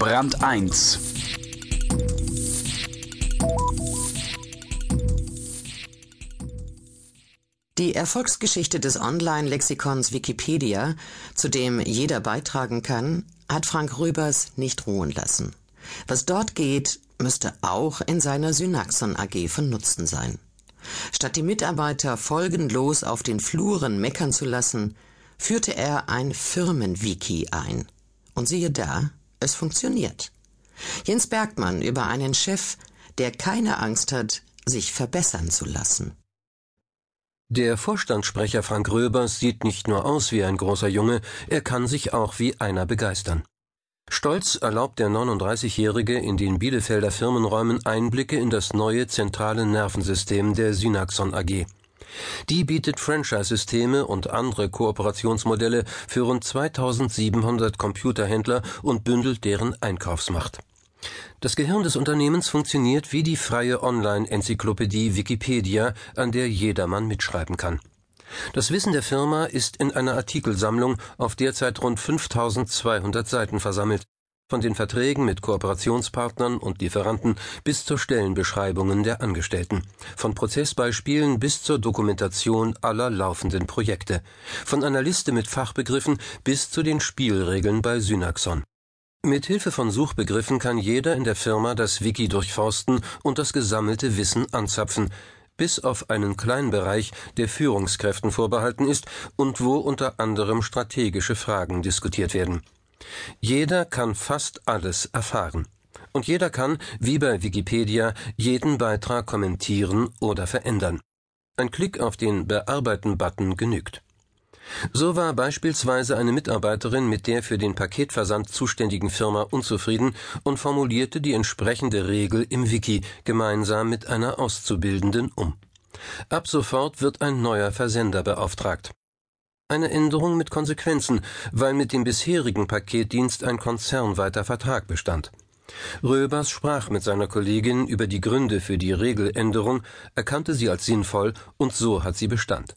Brand 1 Die Erfolgsgeschichte des Online-Lexikons Wikipedia, zu dem jeder beitragen kann, hat Frank Röbers nicht ruhen lassen. Was dort geht, müsste auch in seiner Synaxon AG von Nutzen sein. Statt die Mitarbeiter folgenlos auf den Fluren meckern zu lassen, führte er ein Firmenwiki ein. Und siehe da, es funktioniert. Jens Bergmann über einen Chef, der keine Angst hat, sich verbessern zu lassen. Der Vorstandssprecher Frank Röbers sieht nicht nur aus wie ein großer Junge, er kann sich auch wie einer begeistern. Stolz erlaubt der 39-Jährige in den Bielefelder Firmenräumen Einblicke in das neue zentrale Nervensystem der Synaxon AG. Die bietet Franchise-Systeme und andere Kooperationsmodelle für rund 2700 Computerhändler und bündelt deren Einkaufsmacht. Das Gehirn des Unternehmens funktioniert wie die freie Online-Enzyklopädie Wikipedia, an der jedermann mitschreiben kann. Das Wissen der Firma ist in einer Artikelsammlung auf derzeit rund 5200 Seiten versammelt, von den Verträgen mit Kooperationspartnern und Lieferanten bis zur Stellenbeschreibungen der Angestellten, von Prozessbeispielen bis zur Dokumentation aller laufenden Projekte, von einer Liste mit Fachbegriffen bis zu den Spielregeln bei Synaxon. Mit Hilfe von Suchbegriffen kann jeder in der Firma das Wiki durchforsten und das gesammelte Wissen anzapfen, bis auf einen kleinen Bereich, der Führungskräften vorbehalten ist und wo unter anderem strategische Fragen diskutiert werden. Jeder kann fast alles erfahren. Und jeder kann, wie bei Wikipedia, jeden Beitrag kommentieren oder verändern. Ein Klick auf den Bearbeiten-Button genügt. So war beispielsweise eine Mitarbeiterin mit der für den Paketversand zuständigen Firma unzufrieden und formulierte die entsprechende Regel im Wiki gemeinsam mit einer Auszubildenden um. Ab sofort wird ein neuer Versender beauftragt. Eine Änderung mit Konsequenzen, weil mit dem bisherigen Paketdienst ein konzernweiter Vertrag bestand. Röbers sprach mit seiner Kollegin über die Gründe für die Regeländerung, erkannte sie als sinnvoll und so hat sie Bestand.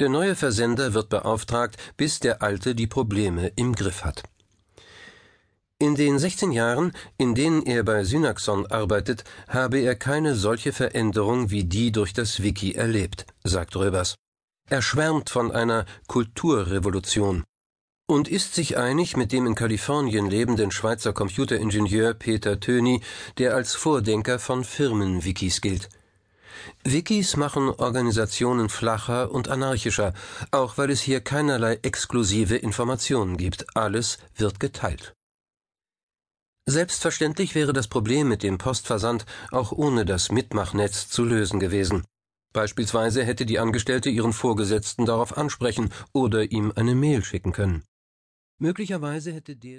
Der neue Versender wird beauftragt, bis der alte die Probleme im Griff hat. In den 16 Jahren, in denen er bei Synaxon arbeitet, habe er keine solche Veränderung wie die durch das Wiki erlebt, sagt Röbers. Er schwärmt von einer Kulturrevolution und ist sich einig mit dem in Kalifornien lebenden Schweizer Computeringenieur Peter Töni, der als Vordenker von Firmenwikis gilt. Wikis machen Organisationen flacher und anarchischer, auch weil es hier keinerlei exklusive Informationen gibt. Alles wird geteilt. Selbstverständlich wäre das Problem mit dem Postversand auch ohne das Mitmachnetz zu lösen gewesen. Beispielsweise hätte die Angestellte ihren Vorgesetzten darauf ansprechen oder ihm eine Mail schicken können. Möglicherweise hätte der